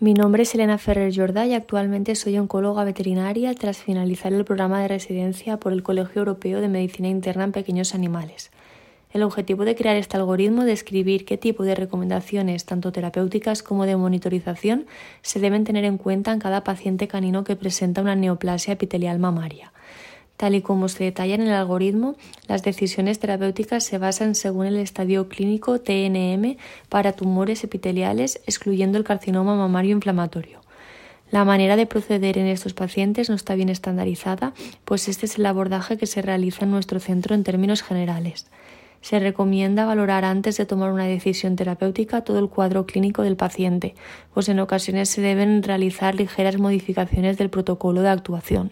Mi nombre es Elena Ferrer Jordá y actualmente soy oncóloga veterinaria tras finalizar el programa de residencia por el Colegio Europeo de Medicina Interna en Pequeños Animales. El objetivo de crear este algoritmo es describir qué tipo de recomendaciones, tanto terapéuticas como de monitorización, se deben tener en cuenta en cada paciente canino que presenta una neoplasia epitelial mamaria. Tal y como se detalla en el algoritmo, las decisiones terapéuticas se basan según el estadio clínico TNM para tumores epiteliales, excluyendo el carcinoma mamario inflamatorio. La manera de proceder en estos pacientes no está bien estandarizada, pues este es el abordaje que se realiza en nuestro centro en términos generales. Se recomienda valorar antes de tomar una decisión terapéutica todo el cuadro clínico del paciente, pues en ocasiones se deben realizar ligeras modificaciones del protocolo de actuación.